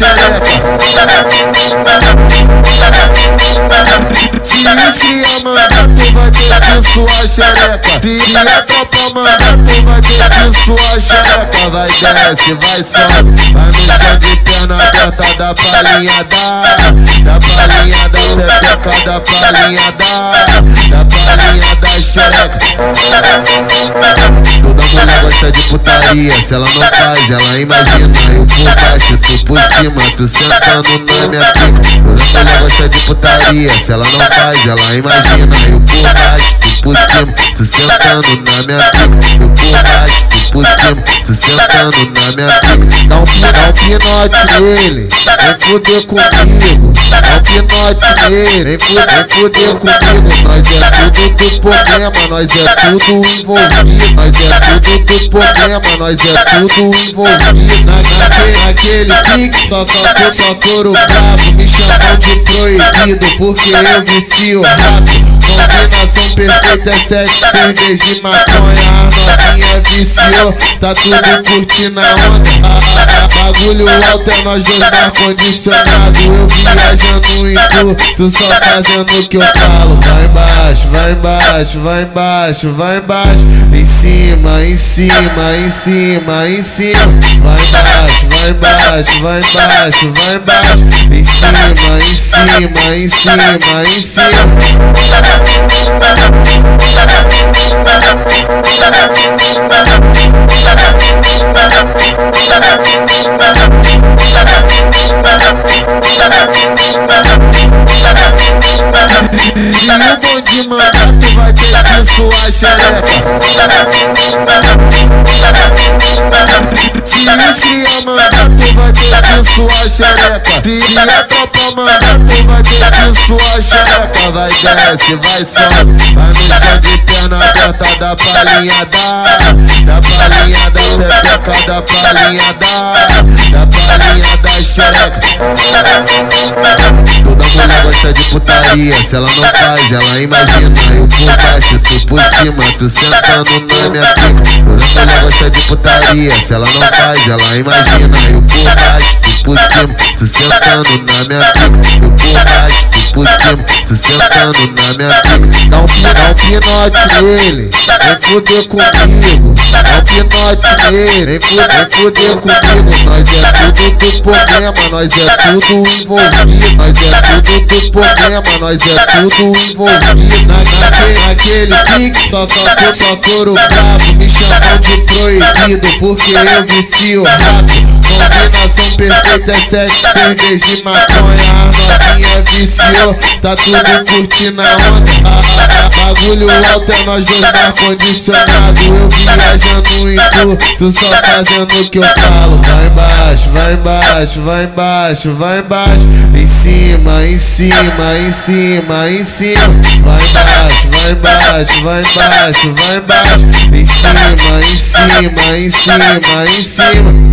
xereca. Se esfria, mano, tu vai descer sua xereca. Se é copa, mano, tu vai descer sua xereca. Vai desce, vai sobe, vai mexer de perna aberta da balinha da, da balinha da pepeca, da balinha da, da balinha da xereca. Putaria, se ela não faz, ela imagina. Eu por baixo, tu por cima, tu sentando na minha pica. Toda mulher gosta de putaria, se ela não faz, ela imagina. Eu por baixo, tu por cima, tu sentando na minha pica. Eu por baixo, tu por cima, tu sentando na minha pica. Dá um, pinote nele, vem fuder comigo. Dá um pinote nele, vem vem fuder comigo. Nós é tudo do problema, nós é tudo envolvido. Nós é tudo do problema, nós é tudo envolvido. Na, naquele, naquele pique, só toco, só touro bravo. Me chamam de proibido, porque eu vicio rápido. Combinação perfeita, é sete cerveja e maconha. A novinha viciou, tá tudo curtindo a onda. Bagulho alto é nós dois no ar-condicionado. Eu viajando em tu, tu só fazendo o que eu falo. Vai embaixo, vai embaixo, vai embaixo, vai embaixo. Em cima, em cima, em cima, em cima. Vai embaixo, vai embaixo, vai embaixo, vai embaixo. Em cima, em cima, em cima, em cima. Se o bonde mandar, tu vai descer sua xereca. Se esfria, mandar, tu vai descer sua xereca. Se é copa, mandar, tu vai descer sua xereca. Vai desce, vai sobe, vai mexer de perna aberta da balinha da, da balinha da pepeca, da balinha da, da balinha da xereca. De putaria, se ela não faz, ela imagina. Eu por baixo, tu por cima, tu sentando na minha pica. Toda mulher gosta de putaria, se ela não faz, ela imagina. Eu por baixo, tu por cima, tu sentando na minha pica. Eu por baixo, tu por cima, tu sentando na minha pica. Dá um, dá um pinote nele, vem fuder comigo. Um pinote nele, vem fuder comigo. Nós é tudo do problema, nós é tudo envolvido. Nós é tudo do problema, nós é tudo envolvido. Na, naquele, naquele pique, só toco, só touro bravo. Me chamam de proibido, porque eu vicio rápido. Combinação perfeita, é sete cerveja e maconha. A novinha viciou, tá tudo curtindo a onda. Bagulho alto é nós no ar-condicionado. Eu viajando em tu, tu só fazendo o que eu falo. Vai embaixo, vai embaixo, vai embaixo, vai embaixo. Em cima, em cima, em cima, em cima. Vai embaixo, vai embaixo, vai embaixo, vai embaixo. Em cima, em cima, em cima, em cima.